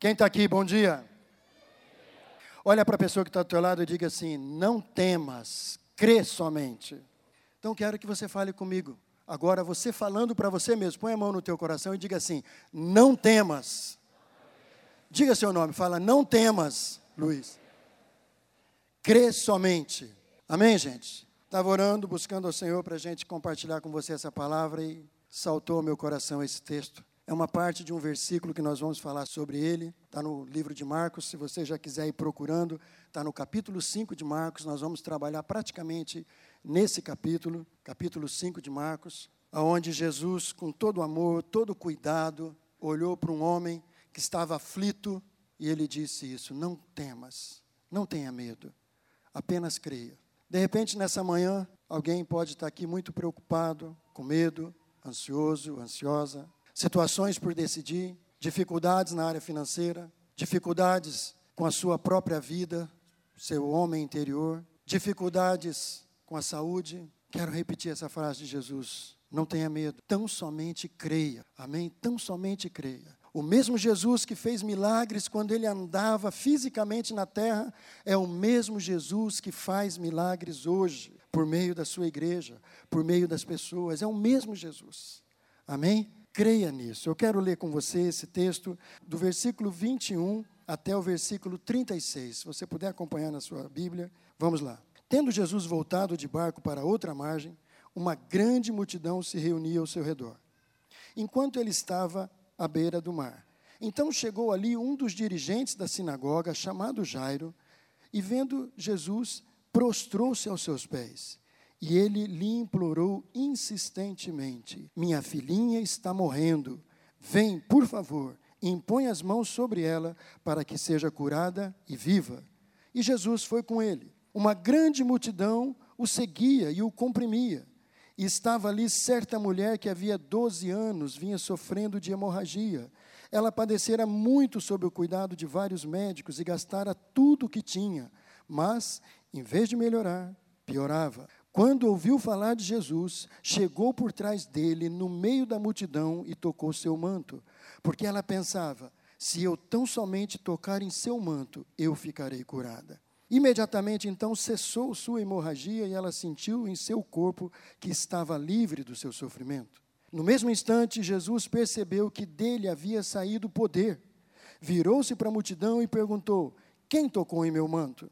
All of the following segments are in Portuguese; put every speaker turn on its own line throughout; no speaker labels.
Quem está aqui, bom dia. Olha para a pessoa que está ao teu lado e diga assim: não temas, crê somente. Então quero que você fale comigo. Agora você falando para você mesmo, põe a mão no teu coração e diga assim: não temas. Diga seu nome, fala: não temas, Luiz. Crê somente. Amém, gente? Estava orando, buscando ao Senhor para a gente compartilhar com você essa palavra e saltou ao meu coração esse texto. É uma parte de um versículo que nós vamos falar sobre ele. Está no livro de Marcos. Se você já quiser ir procurando, está no capítulo 5 de Marcos. Nós vamos trabalhar praticamente nesse capítulo, capítulo 5 de Marcos, aonde Jesus, com todo amor, todo cuidado, olhou para um homem que estava aflito e ele disse isso: Não temas, não tenha medo, apenas creia. De repente, nessa manhã, alguém pode estar aqui muito preocupado, com medo, ansioso, ansiosa, situações por decidir, dificuldades na área financeira, dificuldades com a sua própria vida, seu homem interior, dificuldades com a saúde. Quero repetir essa frase de Jesus. Não tenha medo, tão somente creia. Amém? Tão somente creia. O mesmo Jesus que fez milagres quando ele andava fisicamente na terra, é o mesmo Jesus que faz milagres hoje, por meio da sua igreja, por meio das pessoas. É o mesmo Jesus. Amém? Creia nisso. Eu quero ler com você esse texto do versículo 21 até o versículo 36. Se você puder acompanhar na sua Bíblia, vamos lá. Tendo Jesus voltado de barco para outra margem, uma grande multidão se reunia ao seu redor. Enquanto ele estava à beira do mar. Então chegou ali um dos dirigentes da sinagoga, chamado Jairo, e vendo Jesus, prostrou-se aos seus pés e ele lhe implorou insistentemente: Minha filhinha está morrendo. Vem, por favor, e impõe as mãos sobre ela para que seja curada e viva. E Jesus foi com ele. Uma grande multidão o seguia e o comprimia. E estava ali certa mulher que havia 12 anos vinha sofrendo de hemorragia. Ela padecera muito sob o cuidado de vários médicos e gastara tudo o que tinha, mas, em vez de melhorar, piorava. Quando ouviu falar de Jesus, chegou por trás dele, no meio da multidão, e tocou seu manto, porque ela pensava: se eu tão somente tocar em seu manto, eu ficarei curada. Imediatamente então cessou sua hemorragia e ela sentiu em seu corpo que estava livre do seu sofrimento. No mesmo instante, Jesus percebeu que dele havia saído poder. Virou-se para a multidão e perguntou: Quem tocou em meu manto?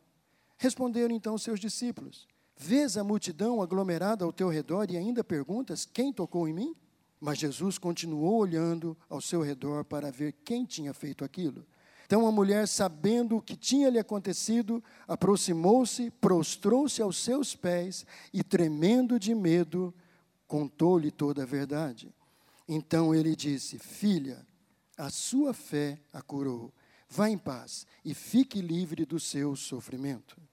Responderam então seus discípulos. Vês a multidão aglomerada ao teu redor e ainda perguntas: Quem tocou em mim? Mas Jesus continuou olhando ao seu redor para ver quem tinha feito aquilo. Então a mulher, sabendo o que tinha lhe acontecido, aproximou-se, prostrou-se aos seus pés e, tremendo de medo, contou-lhe toda a verdade. Então ele disse: Filha, a sua fé a curou. Vá em paz e fique livre do seu sofrimento.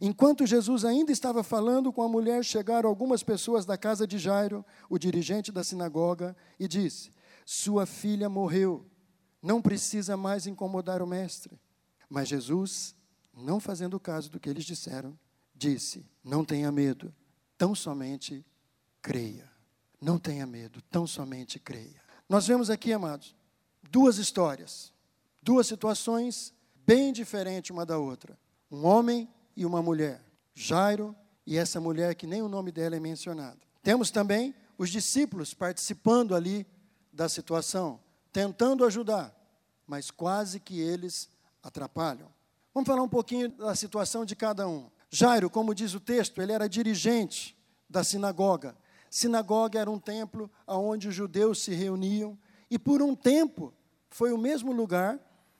Enquanto Jesus ainda estava falando com a mulher, chegaram algumas pessoas da casa de Jairo, o dirigente da sinagoga, e disse: Sua filha morreu, não precisa mais incomodar o mestre. Mas Jesus, não fazendo caso do que eles disseram, disse: Não tenha medo, tão somente creia. Não tenha medo, tão somente creia. Nós vemos aqui, amados, duas histórias, duas situações bem diferentes uma da outra. Um homem e uma mulher, Jairo e essa mulher que nem o nome dela é mencionado. Temos também os discípulos participando ali da situação, tentando ajudar, mas quase que eles atrapalham. Vamos falar um pouquinho da situação de cada um. Jairo, como diz o texto, ele era dirigente da sinagoga. Sinagoga era um templo onde os judeus se reuniam e por um tempo foi o mesmo lugar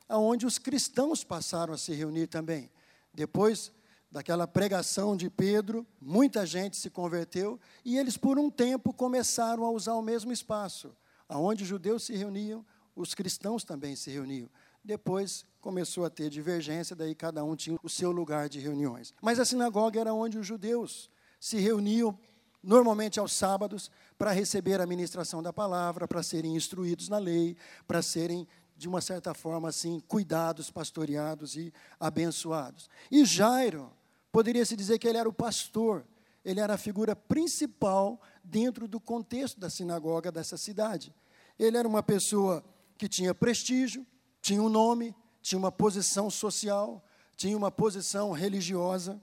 onde os cristãos passaram a se reunir também. Depois daquela pregação de Pedro, muita gente se converteu e eles, por um tempo, começaram a usar o mesmo espaço. Aonde os judeus se reuniam, os cristãos também se reuniam. Depois começou a ter divergência, daí cada um tinha o seu lugar de reuniões. Mas a sinagoga era onde os judeus se reuniam, normalmente aos sábados, para receber a ministração da palavra, para serem instruídos na lei, para serem de uma certa forma assim, cuidados, pastoreados e abençoados. E Jairo, Poderia-se dizer que ele era o pastor, ele era a figura principal dentro do contexto da sinagoga dessa cidade. Ele era uma pessoa que tinha prestígio, tinha um nome, tinha uma posição social, tinha uma posição religiosa,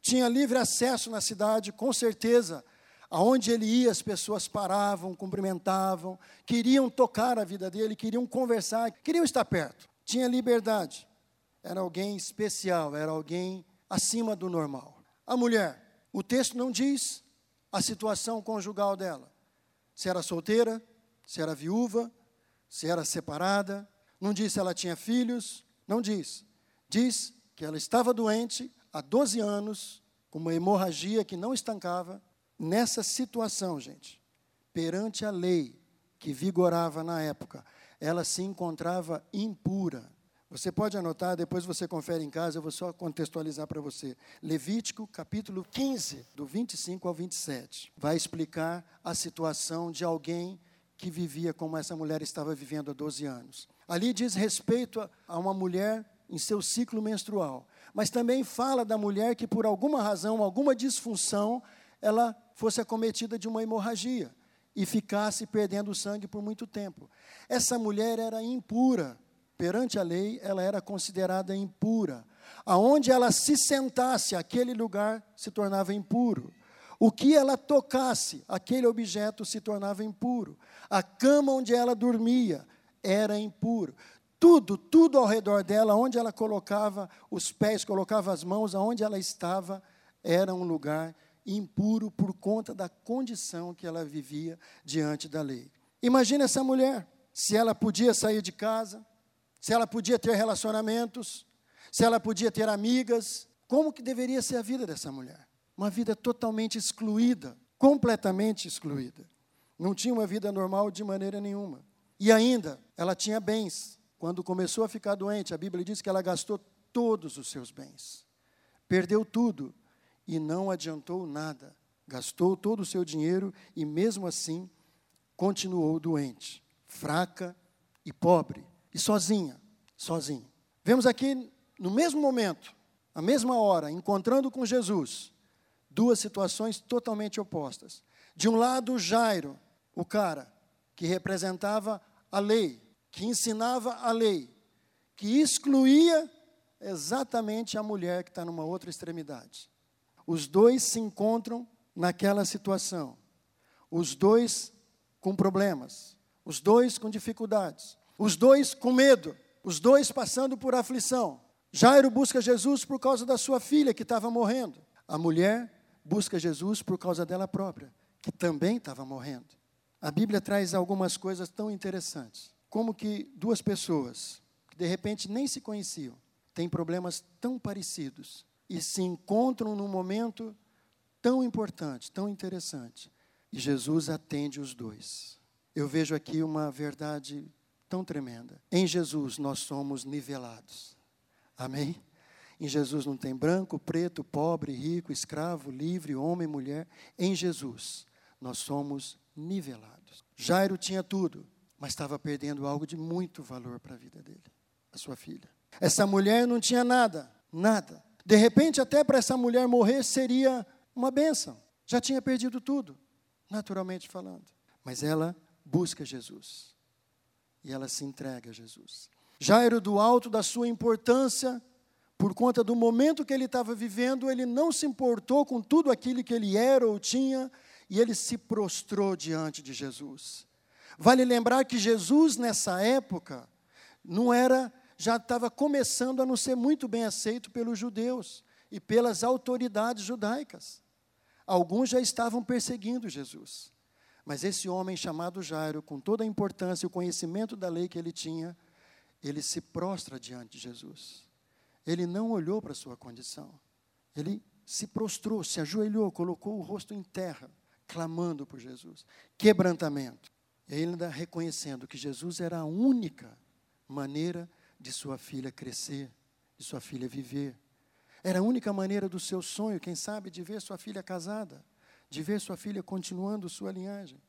tinha livre acesso na cidade, com certeza. Aonde ele ia, as pessoas paravam, cumprimentavam, queriam tocar a vida dele, queriam conversar, queriam estar perto. Tinha liberdade. Era alguém especial, era alguém acima do normal. A mulher, o texto não diz a situação conjugal dela. Se era solteira, se era viúva, se era separada, não diz se ela tinha filhos, não diz. Diz que ela estava doente há 12 anos, com uma hemorragia que não estancava. Nessa situação, gente, perante a lei que vigorava na época, ela se encontrava impura. Você pode anotar, depois você confere em casa, eu vou só contextualizar para você. Levítico, capítulo 15, do 25 ao 27, vai explicar a situação de alguém que vivia como essa mulher estava vivendo há 12 anos. Ali diz respeito a uma mulher em seu ciclo menstrual, mas também fala da mulher que por alguma razão, alguma disfunção, ela fosse acometida de uma hemorragia e ficasse perdendo sangue por muito tempo. Essa mulher era impura. Perante a lei, ela era considerada impura. Aonde ela se sentasse, aquele lugar se tornava impuro. O que ela tocasse, aquele objeto se tornava impuro. A cama onde ela dormia era impuro. Tudo, tudo ao redor dela, onde ela colocava os pés, colocava as mãos, aonde ela estava, era um lugar impuro por conta da condição que ela vivia diante da lei. Imagina essa mulher, se ela podia sair de casa, se ela podia ter relacionamentos, se ela podia ter amigas, como que deveria ser a vida dessa mulher? uma vida totalmente excluída, completamente excluída. Não tinha uma vida normal de maneira nenhuma. E ainda, ela tinha bens. Quando começou a ficar doente, a Bíblia diz que ela gastou todos os seus bens. Perdeu tudo e não adiantou nada. Gastou todo o seu dinheiro e, mesmo assim, continuou doente, fraca e pobre, e sozinha, sozinha. Vemos aqui, no mesmo momento, a mesma hora, encontrando com Jesus, duas situações totalmente opostas. De um lado, Jairo, o cara que representava a lei, que ensinava a lei, que excluía exatamente a mulher que está numa outra extremidade. Os dois se encontram naquela situação. Os dois com problemas, os dois com dificuldades, os dois com medo, os dois passando por aflição. Jairo busca Jesus por causa da sua filha que estava morrendo. A mulher busca Jesus por causa dela própria, que também estava morrendo. A Bíblia traz algumas coisas tão interessantes, como que duas pessoas que de repente nem se conheciam, têm problemas tão parecidos e se encontram num momento tão importante, tão interessante, e Jesus atende os dois. Eu vejo aqui uma verdade tão tremenda. Em Jesus nós somos nivelados. Amém? Em Jesus não tem branco, preto, pobre, rico, escravo, livre, homem, mulher. Em Jesus nós somos nivelados. Jairo tinha tudo, mas estava perdendo algo de muito valor para a vida dele, a sua filha. Essa mulher não tinha nada, nada. De repente, até para essa mulher morrer seria uma benção. Já tinha perdido tudo, naturalmente falando. Mas ela busca Jesus. E ela se entrega a Jesus. Jairo, do alto da sua importância, por conta do momento que ele estava vivendo, ele não se importou com tudo aquilo que ele era ou tinha, e ele se prostrou diante de Jesus. Vale lembrar que Jesus, nessa época, não era, já estava começando a não ser muito bem aceito pelos judeus e pelas autoridades judaicas. Alguns já estavam perseguindo Jesus. Mas esse homem chamado Jairo, com toda a importância e o conhecimento da lei que ele tinha, ele se prostra diante de Jesus. Ele não olhou para a sua condição. Ele se prostrou, se ajoelhou, colocou o rosto em terra, clamando por Jesus. Quebrantamento. E ainda reconhecendo que Jesus era a única maneira de sua filha crescer, de sua filha viver. Era a única maneira do seu sonho, quem sabe, de ver sua filha casada, de ver sua filha continuando sua linhagem.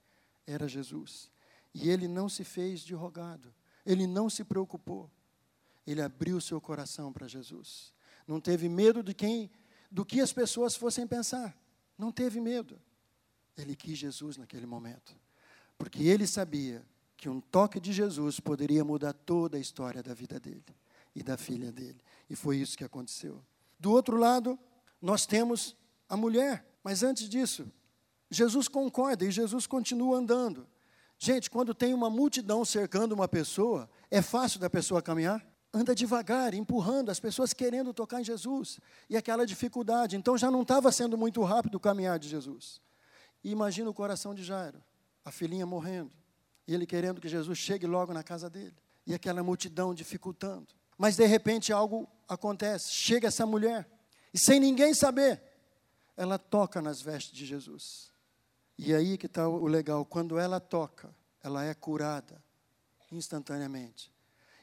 Era Jesus. E ele não se fez de rogado, ele não se preocupou ele abriu seu coração para Jesus. Não teve medo de quem, do que as pessoas fossem pensar. Não teve medo. Ele quis Jesus naquele momento. Porque ele sabia que um toque de Jesus poderia mudar toda a história da vida dele e da filha dele. E foi isso que aconteceu. Do outro lado, nós temos a mulher. Mas antes disso, Jesus concorda e Jesus continua andando. Gente, quando tem uma multidão cercando uma pessoa, é fácil da pessoa caminhar? Anda devagar, empurrando, as pessoas querendo tocar em Jesus. E aquela dificuldade. Então já não estava sendo muito rápido o caminhar de Jesus. E imagina o coração de Jairo, a filhinha morrendo, e ele querendo que Jesus chegue logo na casa dele. E aquela multidão dificultando. Mas de repente algo acontece. Chega essa mulher, e sem ninguém saber, ela toca nas vestes de Jesus. E aí que está o legal: quando ela toca, ela é curada instantaneamente.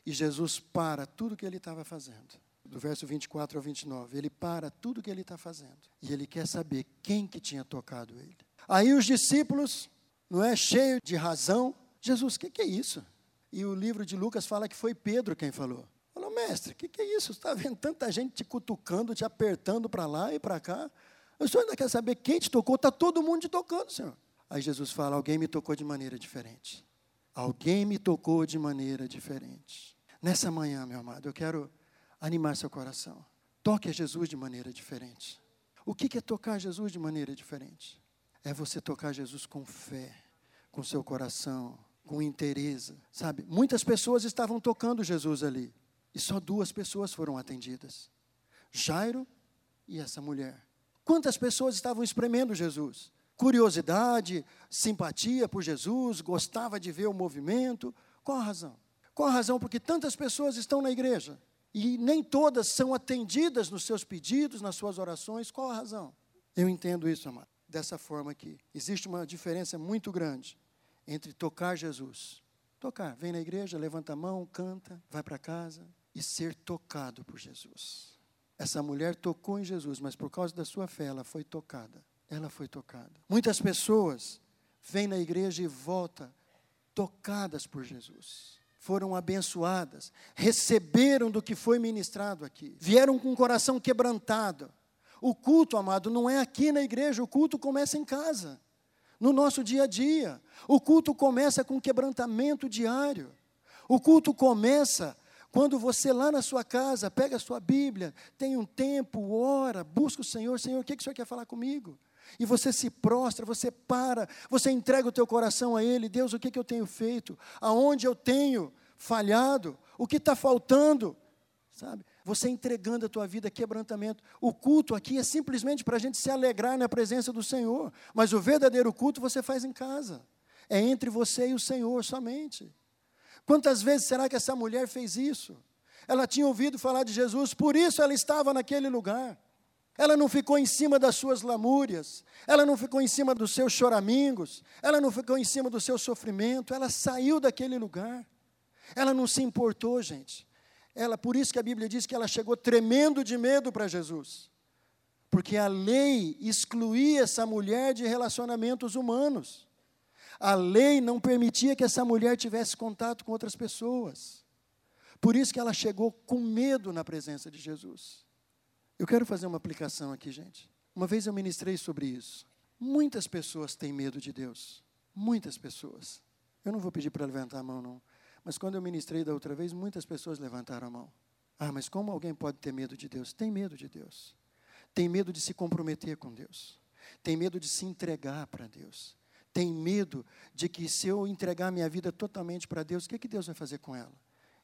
E Jesus para tudo que ele estava fazendo. Do verso 24 ao 29, ele para tudo que ele está fazendo. E ele quer saber quem que tinha tocado ele. Aí os discípulos, não é cheio de razão, Jesus, o que, que, é isso? E o livro de Lucas fala que foi Pedro quem falou. Falou, mestre, o que, que, é isso? Está vendo tanta gente te cutucando, te apertando para lá e para cá. O senhor ainda quer saber quem te tocou? Está todo mundo te tocando, senhor. Aí Jesus fala: alguém me tocou de maneira diferente. Alguém me tocou de maneira diferente. Nessa manhã, meu amado, eu quero animar seu coração. Toque a Jesus de maneira diferente. O que é tocar Jesus de maneira diferente? É você tocar Jesus com fé, com seu coração, com interesse, sabe? Muitas pessoas estavam tocando Jesus ali e só duas pessoas foram atendidas: Jairo e essa mulher. Quantas pessoas estavam espremendo Jesus? Curiosidade, simpatia por Jesus, gostava de ver o movimento. Qual a razão? Qual a razão? Porque tantas pessoas estão na igreja e nem todas são atendidas nos seus pedidos, nas suas orações. Qual a razão? Eu entendo isso, amado dessa forma aqui. Existe uma diferença muito grande entre tocar Jesus. Tocar, vem na igreja, levanta a mão, canta, vai para casa e ser tocado por Jesus. Essa mulher tocou em Jesus, mas por causa da sua fé ela foi tocada. Ela foi tocada. Muitas pessoas vêm na igreja e voltam tocadas por Jesus. Foram abençoadas, receberam do que foi ministrado aqui. Vieram com o coração quebrantado o culto, amado, não é aqui na igreja, o culto começa em casa, no nosso dia a dia. O culto começa com quebrantamento diário. O culto começa quando você lá na sua casa pega a sua Bíblia, tem um tempo, ora, busca o Senhor, Senhor, o que, que o Senhor quer falar comigo? E você se prostra, você para, você entrega o teu coração a Ele, Deus, o que, que eu tenho feito? Aonde eu tenho falhado? O que está faltando? Sabe? você entregando a tua vida quebrantamento. O culto aqui é simplesmente para a gente se alegrar na presença do Senhor, mas o verdadeiro culto você faz em casa. É entre você e o Senhor somente. Quantas vezes será que essa mulher fez isso? Ela tinha ouvido falar de Jesus, por isso ela estava naquele lugar. Ela não ficou em cima das suas lamúrias, ela não ficou em cima dos seus choramingos, ela não ficou em cima do seu sofrimento, ela saiu daquele lugar. Ela não se importou, gente. Ela, por isso que a Bíblia diz que ela chegou tremendo de medo para Jesus. Porque a lei excluía essa mulher de relacionamentos humanos. A lei não permitia que essa mulher tivesse contato com outras pessoas. Por isso que ela chegou com medo na presença de Jesus. Eu quero fazer uma aplicação aqui, gente. Uma vez eu ministrei sobre isso. Muitas pessoas têm medo de Deus. Muitas pessoas. Eu não vou pedir para levantar a mão, não. Mas quando eu ministrei da outra vez, muitas pessoas levantaram a mão. Ah, mas como alguém pode ter medo de Deus? Tem medo de Deus. Tem medo de se comprometer com Deus. Tem medo de se entregar para Deus. Tem medo de que se eu entregar minha vida totalmente para Deus, o que, que Deus vai fazer com ela?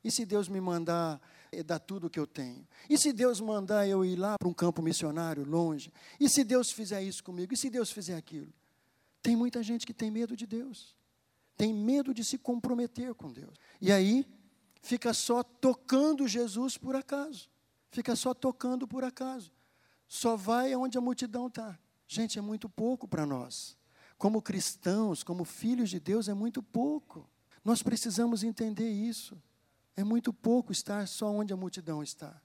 E se Deus me mandar eh, dar tudo o que eu tenho? E se Deus mandar eu ir lá para um campo missionário longe? E se Deus fizer isso comigo? E se Deus fizer aquilo? Tem muita gente que tem medo de Deus tem medo de se comprometer com Deus. E aí, fica só tocando Jesus por acaso. Fica só tocando por acaso. Só vai aonde a multidão está. Gente, é muito pouco para nós. Como cristãos, como filhos de Deus, é muito pouco. Nós precisamos entender isso. É muito pouco estar só onde a multidão está.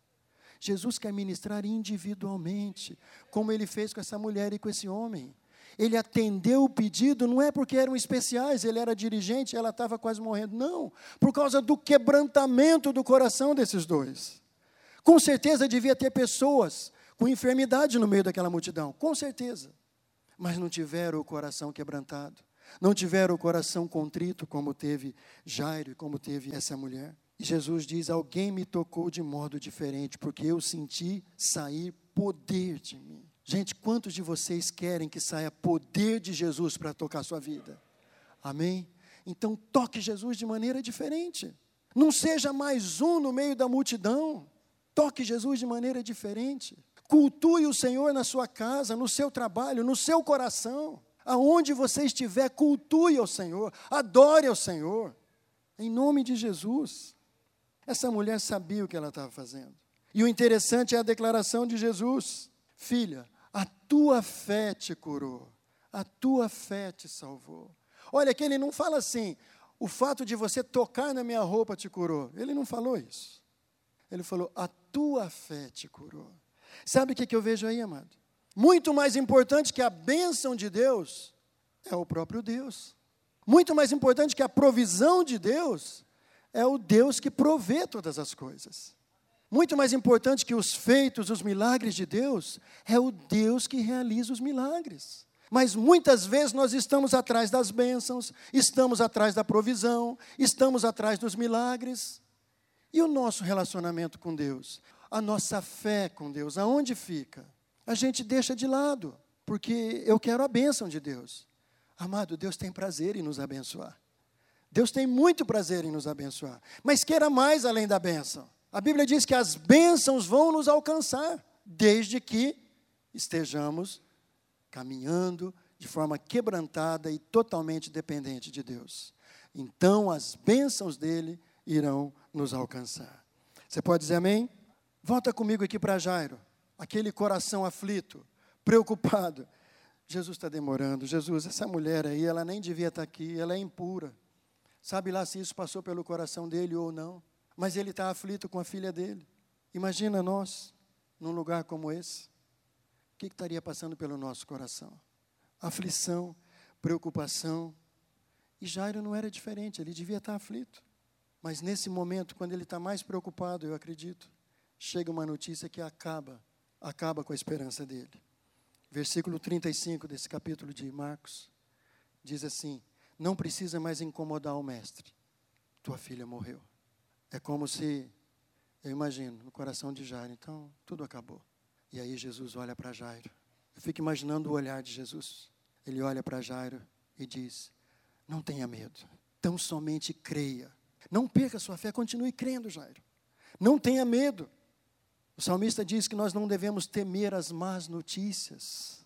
Jesus quer ministrar individualmente, como ele fez com essa mulher e com esse homem. Ele atendeu o pedido, não é porque eram especiais, ele era dirigente, ela estava quase morrendo. Não, por causa do quebrantamento do coração desses dois. Com certeza devia ter pessoas com enfermidade no meio daquela multidão, com certeza. Mas não tiveram o coração quebrantado. não tiveram o coração contrito como teve Jairo e como teve essa mulher. E Jesus diz: Alguém me tocou de modo diferente, porque eu senti sair poder de mim. Gente, quantos de vocês querem que saia poder de Jesus para tocar a sua vida? Amém? Então toque Jesus de maneira diferente. Não seja mais um no meio da multidão. Toque Jesus de maneira diferente. Cultue o Senhor na sua casa, no seu trabalho, no seu coração. Aonde você estiver, cultue ao Senhor, adore ao Senhor. Em nome de Jesus. Essa mulher sabia o que ela estava fazendo. E o interessante é a declaração de Jesus: Filha, a tua fé te curou, a tua fé te salvou. Olha, que ele não fala assim, o fato de você tocar na minha roupa te curou. Ele não falou isso. Ele falou: a tua fé te curou. Sabe o que, eu vejo aí, amado? Muito mais importante que a bênção de Deus é o próprio Deus. Muito mais importante que a provisão de Deus é o Deus que provê todas as coisas. Muito mais importante que os feitos, os milagres de Deus, é o Deus que realiza os milagres. Mas muitas vezes nós estamos atrás das bênçãos, estamos atrás da provisão, estamos atrás dos milagres. E o nosso relacionamento com Deus? A nossa fé com Deus, aonde fica? A gente deixa de lado, porque eu quero a bênção de Deus. Amado, Deus tem prazer em nos abençoar. Deus tem muito prazer em nos abençoar, mas queira mais além da bênção. A Bíblia diz que as bênçãos vão nos alcançar, desde que estejamos caminhando de forma quebrantada e totalmente dependente de Deus. Então as bênçãos dele irão nos alcançar. Você pode dizer amém? Volta comigo aqui para Jairo, aquele coração aflito, preocupado. Jesus está demorando. Jesus, essa mulher aí, ela nem devia estar aqui, ela é impura. Sabe lá se isso passou pelo coração dele ou não. Mas ele está aflito com a filha dele. Imagina nós, num lugar como esse. O que estaria passando pelo nosso coração? Aflição, preocupação. E Jairo não era diferente, ele devia estar aflito. Mas nesse momento, quando ele está mais preocupado, eu acredito, chega uma notícia que acaba, acaba com a esperança dele. Versículo 35 desse capítulo de Marcos diz assim: Não precisa mais incomodar o mestre, tua filha morreu. É como se, eu imagino, no coração de Jairo, então tudo acabou. E aí Jesus olha para Jairo. Eu fico imaginando o olhar de Jesus. Ele olha para Jairo e diz: Não tenha medo, tão somente creia. Não perca sua fé, continue crendo, Jairo. Não tenha medo. O salmista diz que nós não devemos temer as más notícias.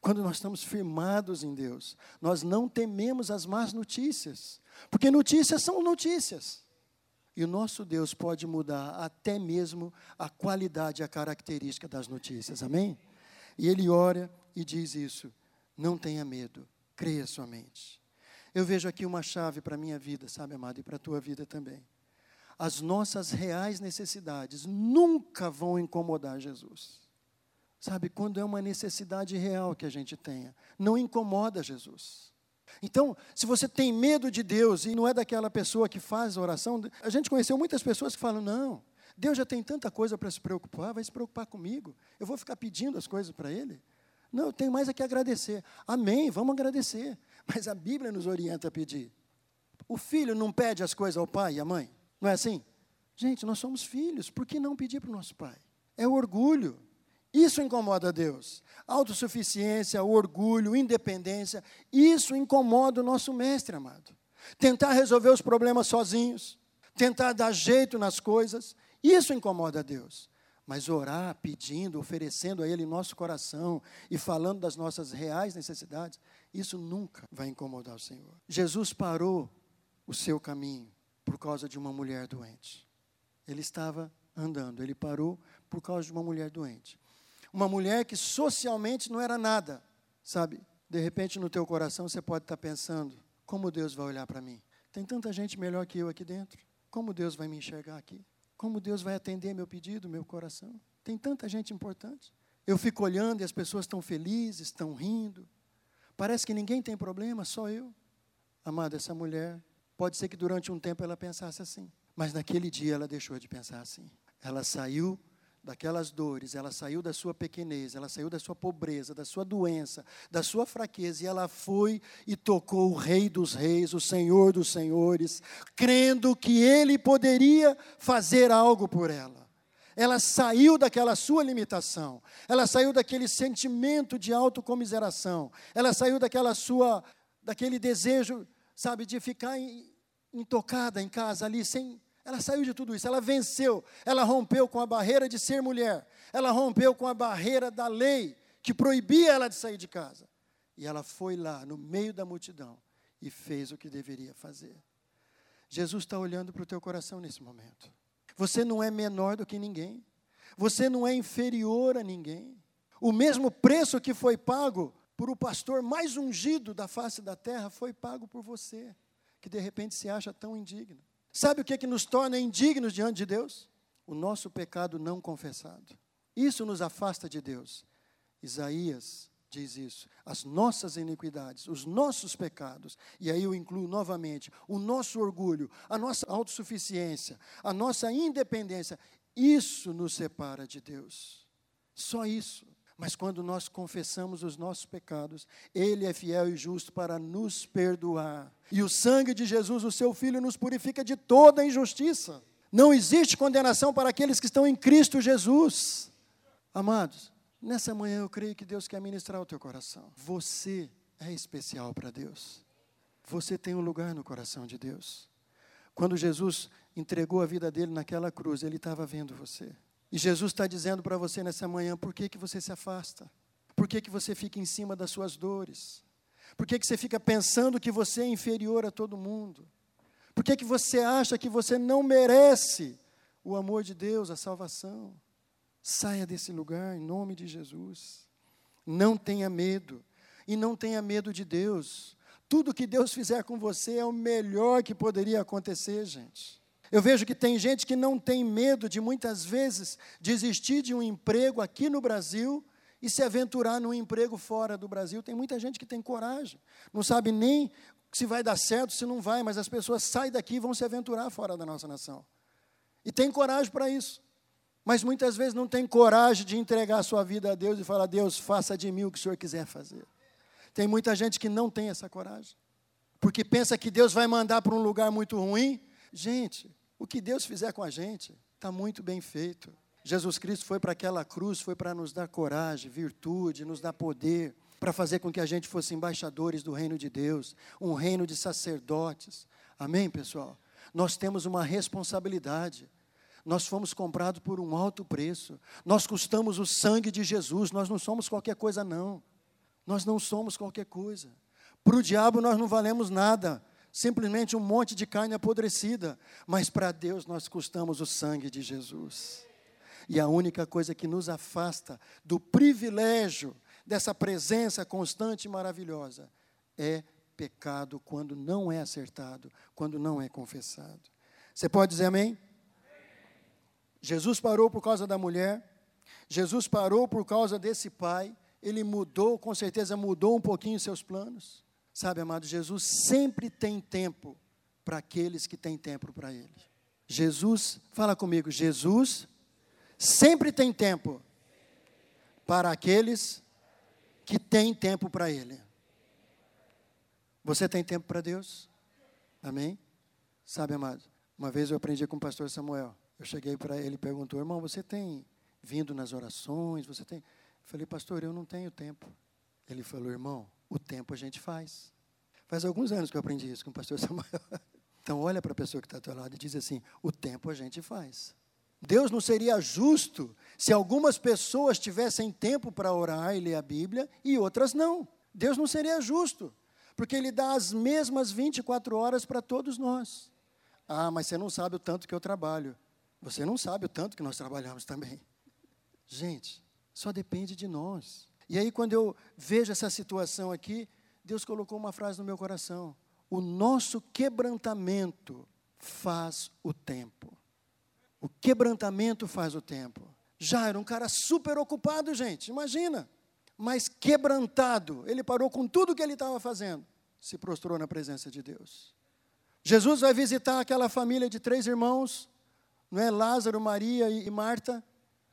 Quando nós estamos firmados em Deus, nós não tememos as más notícias, porque notícias são notícias. E o nosso Deus pode mudar até mesmo a qualidade, a característica das notícias. Amém? E ele ora e diz isso: não tenha medo, creia somente. Eu vejo aqui uma chave para a minha vida, sabe, amado, e para a tua vida também. As nossas reais necessidades nunca vão incomodar Jesus. Sabe, quando é uma necessidade real que a gente tenha, não incomoda Jesus. Então, se você tem medo de Deus e não é daquela pessoa que faz a oração, a gente conheceu muitas pessoas que falam: não, Deus já tem tanta coisa para se preocupar, vai se preocupar comigo. Eu vou ficar pedindo as coisas para Ele? Não, eu tenho mais a que agradecer. Amém, vamos agradecer. Mas a Bíblia nos orienta a pedir. O filho não pede as coisas ao pai e à mãe? Não é assim? Gente, nós somos filhos, por que não pedir para o nosso pai? É o orgulho. Isso incomoda a Deus. Autossuficiência, orgulho, independência, isso incomoda o nosso mestre amado. Tentar resolver os problemas sozinhos, tentar dar jeito nas coisas, isso incomoda a Deus. Mas orar, pedindo, oferecendo a Ele nosso coração e falando das nossas reais necessidades, isso nunca vai incomodar o Senhor. Jesus parou o seu caminho por causa de uma mulher doente. Ele estava andando, ele parou por causa de uma mulher doente uma mulher que socialmente não era nada, sabe? De repente no teu coração você pode estar pensando: como Deus vai olhar para mim? Tem tanta gente melhor que eu aqui dentro. Como Deus vai me enxergar aqui? Como Deus vai atender meu pedido, meu coração? Tem tanta gente importante. Eu fico olhando e as pessoas estão felizes, estão rindo. Parece que ninguém tem problema, só eu. Amada, essa mulher, pode ser que durante um tempo ela pensasse assim, mas naquele dia ela deixou de pensar assim. Ela saiu daquelas dores, ela saiu da sua pequenez, ela saiu da sua pobreza, da sua doença, da sua fraqueza, e ela foi e tocou o Rei dos Reis, o Senhor dos Senhores, crendo que ele poderia fazer algo por ela. Ela saiu daquela sua limitação, ela saiu daquele sentimento de autocomiseração, ela saiu daquela sua, daquele desejo, sabe, de ficar intocada em casa ali sem ela saiu de tudo isso, ela venceu, ela rompeu com a barreira de ser mulher, ela rompeu com a barreira da lei que proibia ela de sair de casa. E ela foi lá, no meio da multidão, e fez o que deveria fazer. Jesus está olhando para o teu coração nesse momento. Você não é menor do que ninguém, você não é inferior a ninguém. O mesmo preço que foi pago por o pastor mais ungido da face da terra foi pago por você, que de repente se acha tão indigno. Sabe o que, é que nos torna indignos diante de Deus? O nosso pecado não confessado. Isso nos afasta de Deus. Isaías diz isso. As nossas iniquidades, os nossos pecados, e aí eu incluo novamente o nosso orgulho, a nossa autossuficiência, a nossa independência, isso nos separa de Deus. Só isso. Mas quando nós confessamos os nossos pecados, Ele é fiel e justo para nos perdoar. E o sangue de Jesus, o seu Filho, nos purifica de toda injustiça. Não existe condenação para aqueles que estão em Cristo Jesus. Amados, nessa manhã eu creio que Deus quer ministrar o teu coração. Você é especial para Deus. Você tem um lugar no coração de Deus. Quando Jesus entregou a vida dele naquela cruz, ele estava vendo você. E Jesus está dizendo para você nessa manhã: por que, que você se afasta? Por que, que você fica em cima das suas dores? Por que, que você fica pensando que você é inferior a todo mundo? Por que, que você acha que você não merece o amor de Deus, a salvação? Saia desse lugar em nome de Jesus. Não tenha medo. E não tenha medo de Deus. Tudo que Deus fizer com você é o melhor que poderia acontecer, gente. Eu vejo que tem gente que não tem medo de muitas vezes desistir de um emprego aqui no Brasil e se aventurar num emprego fora do Brasil. Tem muita gente que tem coragem, não sabe nem se vai dar certo, se não vai, mas as pessoas saem daqui e vão se aventurar fora da nossa nação. E tem coragem para isso. Mas muitas vezes não tem coragem de entregar a sua vida a Deus e falar: Deus, faça de mim o que o Senhor quiser fazer. Tem muita gente que não tem essa coragem, porque pensa que Deus vai mandar para um lugar muito ruim. Gente, o que Deus fizer com a gente está muito bem feito. Jesus Cristo foi para aquela cruz, foi para nos dar coragem, virtude, nos dar poder, para fazer com que a gente fosse embaixadores do reino de Deus, um reino de sacerdotes. Amém, pessoal? Nós temos uma responsabilidade. Nós fomos comprados por um alto preço. Nós custamos o sangue de Jesus. Nós não somos qualquer coisa, não. Nós não somos qualquer coisa. Para o diabo nós não valemos nada simplesmente um monte de carne apodrecida, mas para Deus nós custamos o sangue de Jesus. E a única coisa que nos afasta do privilégio dessa presença constante e maravilhosa é pecado quando não é acertado, quando não é confessado. Você pode dizer amém? Jesus parou por causa da mulher, Jesus parou por causa desse pai, ele mudou, com certeza mudou um pouquinho seus planos. Sabe, amado, Jesus sempre tem tempo para aqueles que têm tempo para Ele. Jesus, fala comigo, Jesus sempre tem tempo para aqueles que têm tempo para Ele. Você tem tempo para Deus? Amém? Sabe, amado, uma vez eu aprendi com o pastor Samuel. Eu cheguei para ele e perguntou: irmão, você tem vindo nas orações? Você tem. Eu falei, pastor, eu não tenho tempo. Ele falou, irmão, o tempo a gente faz. Faz alguns anos que eu aprendi isso com o pastor Samuel. Então, olha para a pessoa que está ao teu lado e diz assim: o tempo a gente faz. Deus não seria justo se algumas pessoas tivessem tempo para orar e ler a Bíblia e outras não. Deus não seria justo, porque Ele dá as mesmas 24 horas para todos nós. Ah, mas você não sabe o tanto que eu trabalho. Você não sabe o tanto que nós trabalhamos também. Gente, só depende de nós. E aí, quando eu vejo essa situação aqui, Deus colocou uma frase no meu coração: O nosso quebrantamento faz o tempo. O quebrantamento faz o tempo. Já era um cara super ocupado, gente, imagina. Mas quebrantado, ele parou com tudo que ele estava fazendo, se prostrou na presença de Deus. Jesus vai visitar aquela família de três irmãos, não é? Lázaro, Maria e Marta.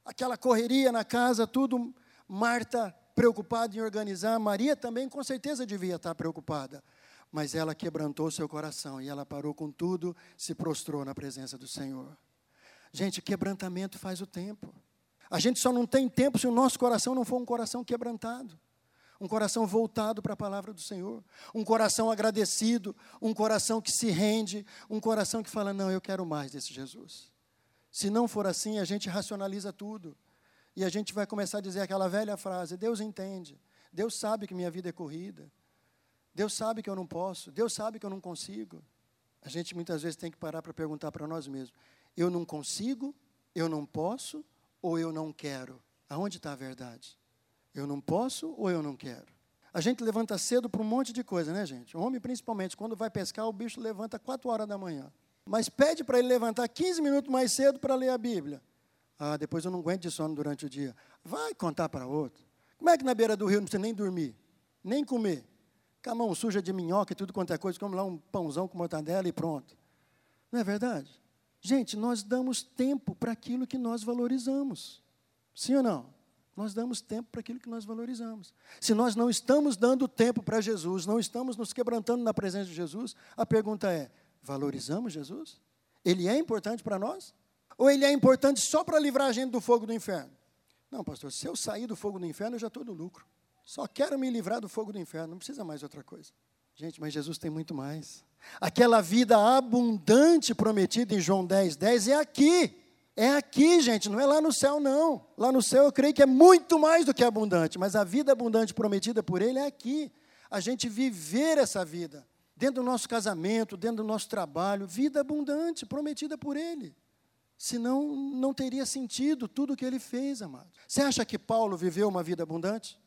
aquela correria na casa, tudo. Marta preocupada em organizar, Maria também com certeza devia estar preocupada. Mas ela quebrantou seu coração e ela parou com tudo, se prostrou na presença do Senhor. Gente, quebrantamento faz o tempo. A gente só não tem tempo se o nosso coração não for um coração quebrantado. Um coração voltado para a palavra do Senhor, um coração agradecido, um coração que se rende, um coração que fala: Não, eu quero mais desse Jesus. Se não for assim, a gente racionaliza tudo. E a gente vai começar a dizer aquela velha frase: Deus entende, Deus sabe que minha vida é corrida, Deus sabe que eu não posso, Deus sabe que eu não consigo. A gente muitas vezes tem que parar para perguntar para nós mesmos: eu não consigo, eu não posso ou eu não quero? Aonde está a verdade? Eu não posso ou eu não quero? A gente levanta cedo para um monte de coisa, né, gente? O homem, principalmente, quando vai pescar, o bicho levanta 4 horas da manhã. Mas pede para ele levantar 15 minutos mais cedo para ler a Bíblia. Ah, depois eu não aguento de sono durante o dia. Vai contar para outro. Como é que na beira do rio não precisa nem dormir, nem comer? Com a mão suja de minhoca e tudo quanto é coisa, como lá um pãozão com mortadela e pronto. Não é verdade? Gente, nós damos tempo para aquilo que nós valorizamos. Sim ou não? Nós damos tempo para aquilo que nós valorizamos. Se nós não estamos dando tempo para Jesus, não estamos nos quebrantando na presença de Jesus, a pergunta é: valorizamos Jesus? Ele é importante para nós? Ou ele é importante só para livrar a gente do fogo do inferno? Não, pastor, se eu sair do fogo do inferno, eu já estou no lucro. Só quero me livrar do fogo do inferno, não precisa mais outra coisa. Gente, mas Jesus tem muito mais. Aquela vida abundante prometida em João 10, 10 é aqui. É aqui, gente, não é lá no céu, não. Lá no céu eu creio que é muito mais do que abundante, mas a vida abundante prometida por Ele é aqui. A gente viver essa vida, dentro do nosso casamento, dentro do nosso trabalho, vida abundante prometida por Ele. Senão, não teria sentido tudo o que ele fez, amado. Você acha que Paulo viveu uma vida abundante?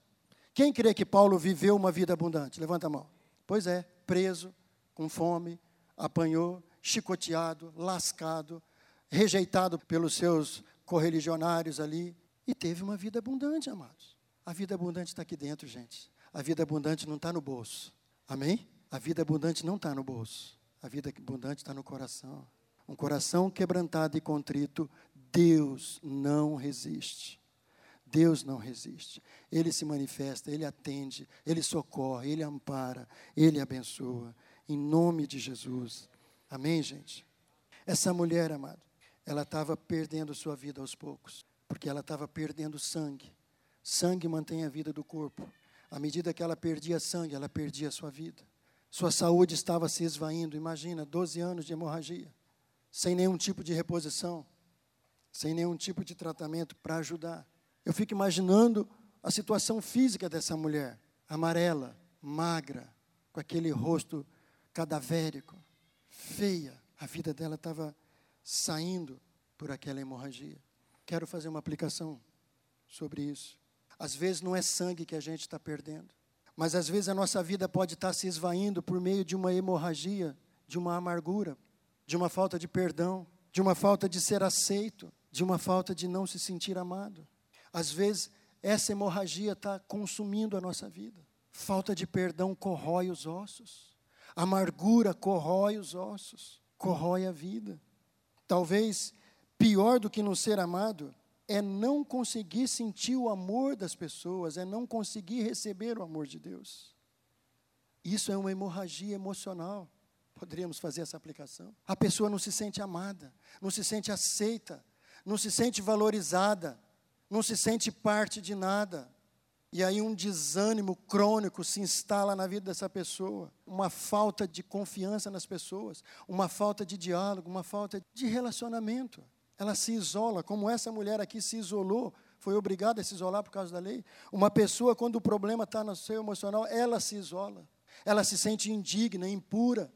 Quem crê que Paulo viveu uma vida abundante? Levanta a mão. Pois é, preso, com fome, apanhou, chicoteado, lascado, rejeitado pelos seus correligionários ali, e teve uma vida abundante, amados. A vida abundante está aqui dentro, gente. A vida abundante não está no bolso. Amém? A vida abundante não está no bolso. A vida abundante está no coração. Um coração quebrantado e contrito, Deus não resiste. Deus não resiste. Ele se manifesta, ele atende, ele socorre, ele ampara, ele abençoa. Em nome de Jesus. Amém, gente? Essa mulher, amado, ela estava perdendo sua vida aos poucos, porque ela estava perdendo sangue. Sangue mantém a vida do corpo. À medida que ela perdia sangue, ela perdia sua vida. Sua saúde estava se esvaindo. Imagina, 12 anos de hemorragia sem nenhum tipo de reposição, sem nenhum tipo de tratamento para ajudar. Eu fico imaginando a situação física dessa mulher, amarela, magra, com aquele rosto cadavérico, feia. A vida dela estava saindo por aquela hemorragia. Quero fazer uma aplicação sobre isso. Às vezes não é sangue que a gente está perdendo, mas às vezes a nossa vida pode estar se esvaindo por meio de uma hemorragia, de uma amargura, de uma falta de perdão, de uma falta de ser aceito, de uma falta de não se sentir amado. Às vezes, essa hemorragia está consumindo a nossa vida. Falta de perdão corrói os ossos. Amargura corrói os ossos, corrói a vida. Talvez pior do que não ser amado é não conseguir sentir o amor das pessoas, é não conseguir receber o amor de Deus. Isso é uma hemorragia emocional. Poderíamos fazer essa aplicação. A pessoa não se sente amada, não se sente aceita, não se sente valorizada, não se sente parte de nada. E aí um desânimo crônico se instala na vida dessa pessoa, uma falta de confiança nas pessoas, uma falta de diálogo, uma falta de relacionamento. Ela se isola, como essa mulher aqui se isolou, foi obrigada a se isolar por causa da lei. Uma pessoa, quando o problema está no seu emocional, ela se isola. Ela se sente indigna, impura.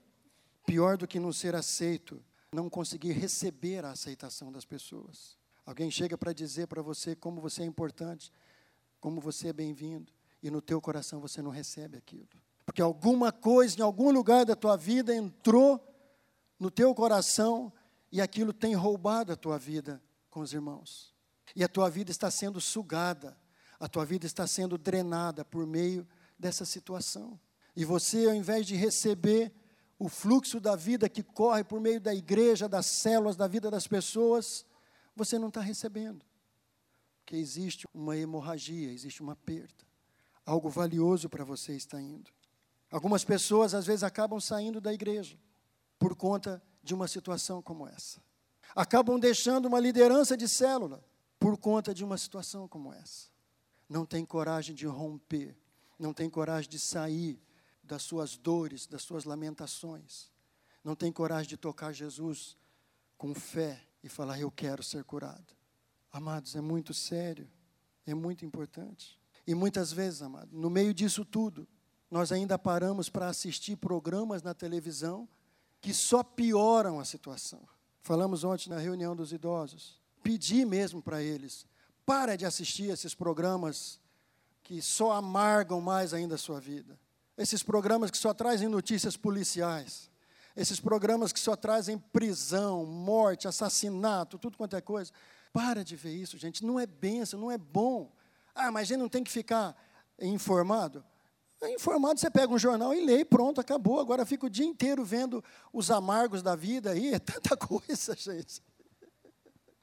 Pior do que não ser aceito, não conseguir receber a aceitação das pessoas. Alguém chega para dizer para você como você é importante, como você é bem-vindo, e no teu coração você não recebe aquilo. Porque alguma coisa em algum lugar da tua vida entrou no teu coração e aquilo tem roubado a tua vida com os irmãos. E a tua vida está sendo sugada, a tua vida está sendo drenada por meio dessa situação. E você, ao invés de receber o fluxo da vida que corre por meio da igreja, das células, da vida das pessoas, você não está recebendo. que existe uma hemorragia, existe uma perda. Algo valioso para você está indo. Algumas pessoas às vezes acabam saindo da igreja por conta de uma situação como essa. Acabam deixando uma liderança de célula por conta de uma situação como essa. Não tem coragem de romper, não tem coragem de sair das suas dores, das suas lamentações. Não tem coragem de tocar Jesus com fé e falar: Eu quero ser curado. Amados, é muito sério, é muito importante. E muitas vezes, amado, no meio disso tudo, nós ainda paramos para assistir programas na televisão que só pioram a situação. Falamos ontem na reunião dos idosos. Pedi mesmo para eles: para de assistir esses programas que só amargam mais ainda a sua vida. Esses programas que só trazem notícias policiais. Esses programas que só trazem prisão, morte, assassinato, tudo quanto é coisa. Para de ver isso, gente. Não é benção, não é bom. Ah, mas a gente não tem que ficar informado? É informado, você pega um jornal e lê, pronto, acabou. Agora fica o dia inteiro vendo os amargos da vida aí. É tanta coisa, gente.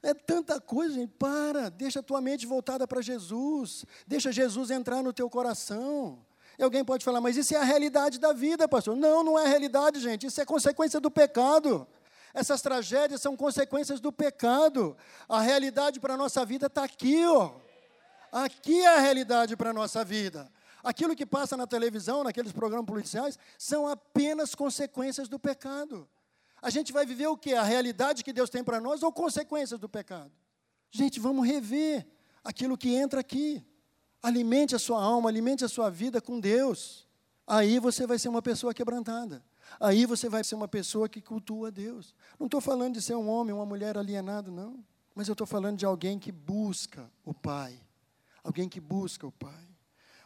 É tanta coisa, gente. Para, deixa a tua mente voltada para Jesus. Deixa Jesus entrar no teu coração. E alguém pode falar, mas isso é a realidade da vida, pastor. Não, não é a realidade, gente. Isso é consequência do pecado. Essas tragédias são consequências do pecado. A realidade para a nossa vida está aqui, ó. Aqui é a realidade para a nossa vida. Aquilo que passa na televisão, naqueles programas policiais, são apenas consequências do pecado. A gente vai viver o que? A realidade que Deus tem para nós ou consequências do pecado? Gente, vamos rever aquilo que entra aqui. Alimente a sua alma, alimente a sua vida com Deus. Aí você vai ser uma pessoa quebrantada. Aí você vai ser uma pessoa que cultua Deus. Não estou falando de ser um homem, uma mulher alienado, não. Mas eu estou falando de alguém que busca o Pai. Alguém que busca o Pai.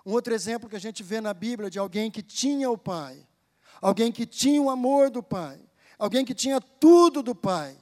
Um outro exemplo que a gente vê na Bíblia de alguém que tinha o Pai. Alguém que tinha o amor do Pai. Alguém que tinha tudo do Pai.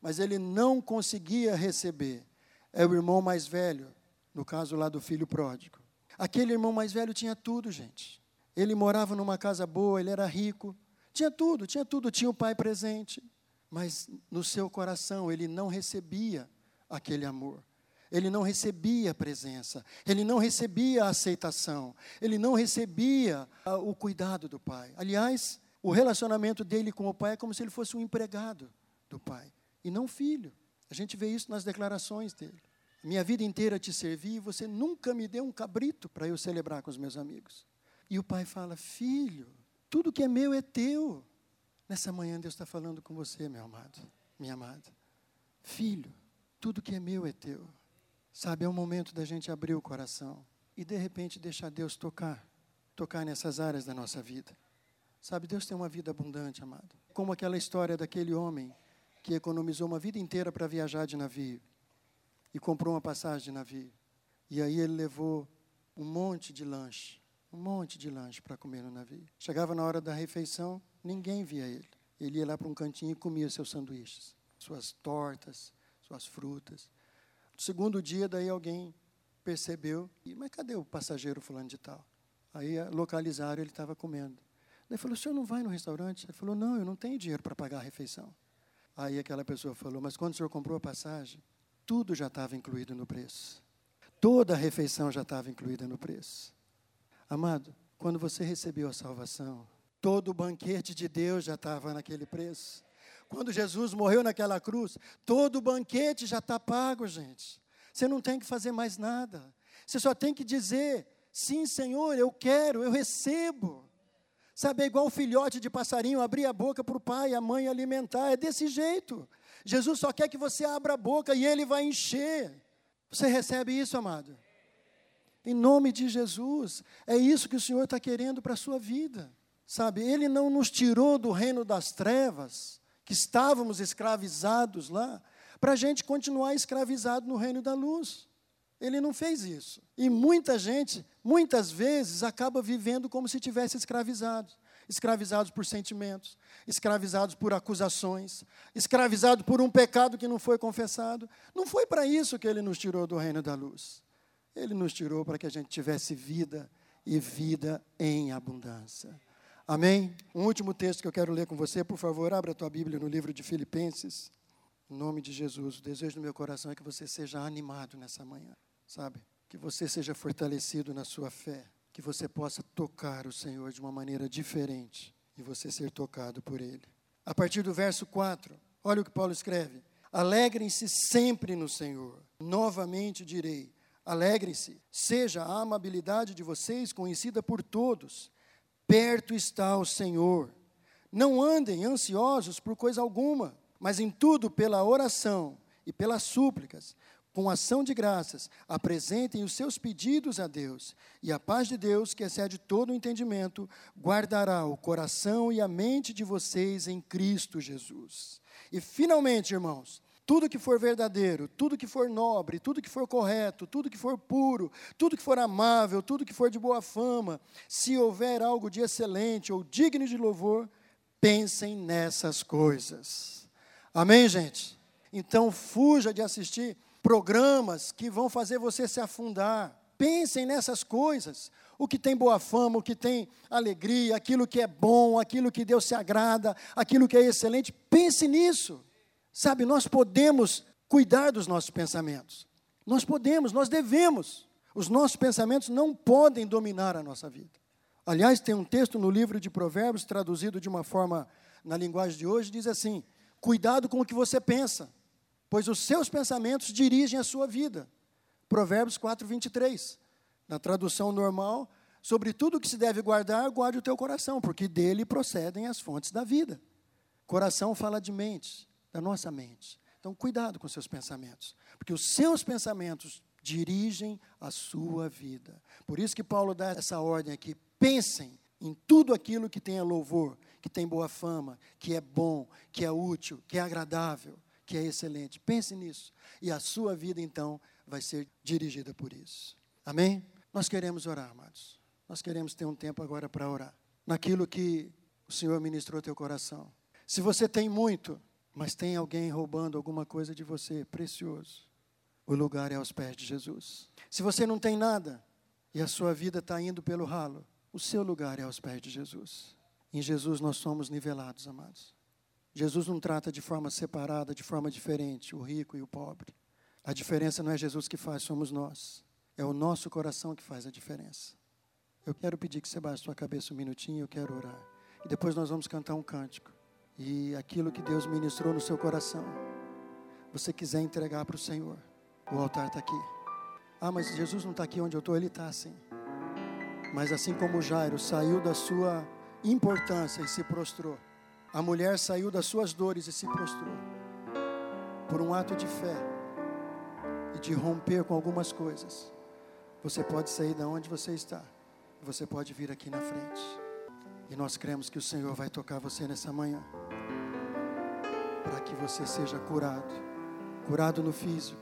Mas ele não conseguia receber. É o irmão mais velho, no caso lá do filho pródigo. Aquele irmão mais velho tinha tudo, gente. Ele morava numa casa boa, ele era rico, tinha tudo, tinha tudo, tinha o pai presente, mas no seu coração ele não recebia aquele amor. Ele não recebia a presença, ele não recebia a aceitação, ele não recebia ah, o cuidado do pai. Aliás, o relacionamento dele com o pai é como se ele fosse um empregado do pai e não filho. A gente vê isso nas declarações dele minha vida inteira te servi e você nunca me deu um cabrito para eu celebrar com os meus amigos. E o pai fala: Filho, tudo que é meu é teu. Nessa manhã Deus está falando com você, meu amado, minha amada. Filho, tudo que é meu é teu. Sabe, é o momento da gente abrir o coração e de repente deixar Deus tocar, tocar nessas áreas da nossa vida. Sabe, Deus tem uma vida abundante, amado. Como aquela história daquele homem que economizou uma vida inteira para viajar de navio e comprou uma passagem de navio. E aí ele levou um monte de lanche, um monte de lanche para comer no navio. Chegava na hora da refeição, ninguém via ele. Ele ia lá para um cantinho e comia seus sanduíches, suas tortas, suas frutas. No segundo dia, daí alguém percebeu, mas cadê o passageiro fulano de tal? Aí localizaram, ele estava comendo. Daí falou, o senhor não vai no restaurante? Ele falou, não, eu não tenho dinheiro para pagar a refeição. Aí aquela pessoa falou, mas quando o senhor comprou a passagem, tudo já estava incluído no preço. Toda a refeição já estava incluída no preço. Amado, quando você recebeu a salvação, todo o banquete de Deus já estava naquele preço. Quando Jesus morreu naquela cruz, todo o banquete já está pago, gente. Você não tem que fazer mais nada. Você só tem que dizer: sim, Senhor, eu quero, eu recebo. Sabe, é igual o filhote de passarinho abrir a boca para o pai e a mãe alimentar. É desse jeito. Jesus só quer que você abra a boca e ele vai encher. Você recebe isso, amado? Em nome de Jesus. É isso que o Senhor está querendo para a sua vida. Sabe, Ele não nos tirou do reino das trevas, que estávamos escravizados lá, para a gente continuar escravizado no reino da luz. Ele não fez isso. E muita gente, muitas vezes, acaba vivendo como se tivesse escravizado escravizados por sentimentos, escravizados por acusações, escravizados por um pecado que não foi confessado. Não foi para isso que ele nos tirou do reino da luz. Ele nos tirou para que a gente tivesse vida e vida em abundância. Amém? Um último texto que eu quero ler com você, por favor, abra a tua Bíblia no livro de Filipenses. Em nome de Jesus, o desejo do meu coração é que você seja animado nessa manhã. sabe? Que você seja fortalecido na sua fé, que você possa tocar o Senhor de uma maneira diferente e você ser tocado por Ele. A partir do verso 4, olha o que Paulo escreve: Alegrem-se sempre no Senhor. Novamente direi: alegrem-se. Seja a amabilidade de vocês conhecida por todos. Perto está o Senhor. Não andem ansiosos por coisa alguma, mas em tudo pela oração e pelas súplicas, com ação de graças, apresentem os seus pedidos a Deus, e a paz de Deus, que excede todo o entendimento, guardará o coração e a mente de vocês em Cristo Jesus. E finalmente, irmãos, tudo que for verdadeiro, tudo que for nobre, tudo que for correto, tudo que for puro, tudo que for amável, tudo que for de boa fama, se houver algo de excelente ou digno de louvor, pensem nessas coisas. Amém, gente? Então, fuja de assistir programas que vão fazer você se afundar. Pensem nessas coisas. O que tem boa fama, o que tem alegria, aquilo que é bom, aquilo que Deus se agrada, aquilo que é excelente. Pense nisso. Sabe, nós podemos cuidar dos nossos pensamentos. Nós podemos, nós devemos. Os nossos pensamentos não podem dominar a nossa vida. Aliás, tem um texto no livro de Provérbios, traduzido de uma forma na linguagem de hoje, diz assim: Cuidado com o que você pensa, pois os seus pensamentos dirigem a sua vida. Provérbios 4, 23. Na tradução normal, sobre tudo que se deve guardar, guarde o teu coração, porque dele procedem as fontes da vida. Coração fala de mente, da nossa mente. Então, cuidado com seus pensamentos, porque os seus pensamentos dirigem a sua vida. Por isso que Paulo dá essa ordem aqui: pensem em tudo aquilo que tenha louvor, que tem boa fama, que é bom, que é útil, que é agradável que é excelente. Pense nisso. E a sua vida, então, vai ser dirigida por isso. Amém? Nós queremos orar, amados. Nós queremos ter um tempo agora para orar. Naquilo que o Senhor ministrou ao teu coração. Se você tem muito, mas tem alguém roubando alguma coisa de você, precioso, o lugar é aos pés de Jesus. Se você não tem nada e a sua vida está indo pelo ralo, o seu lugar é aos pés de Jesus. Em Jesus nós somos nivelados, amados. Jesus não trata de forma separada, de forma diferente, o rico e o pobre. A diferença não é Jesus que faz, somos nós. É o nosso coração que faz a diferença. Eu quero pedir que você baixe sua cabeça um minutinho, eu quero orar. E depois nós vamos cantar um cântico. E aquilo que Deus ministrou no seu coração, você quiser entregar para o Senhor, o altar está aqui. Ah, mas Jesus não está aqui onde eu estou, ele está assim. Mas assim como Jairo saiu da sua importância e se prostrou. A mulher saiu das suas dores e se prostrou. Por um ato de fé e de romper com algumas coisas. Você pode sair da onde você está. Você pode vir aqui na frente. E nós cremos que o Senhor vai tocar você nessa manhã. Para que você seja curado. Curado no físico,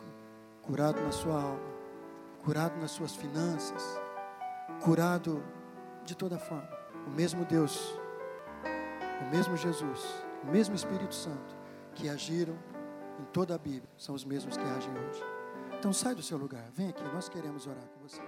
curado na sua alma, curado nas suas finanças, curado de toda forma. O mesmo Deus o mesmo Jesus, o mesmo Espírito Santo que agiram em toda a Bíblia, são os mesmos que agem hoje. Então sai do seu lugar, vem aqui, nós queremos orar com você.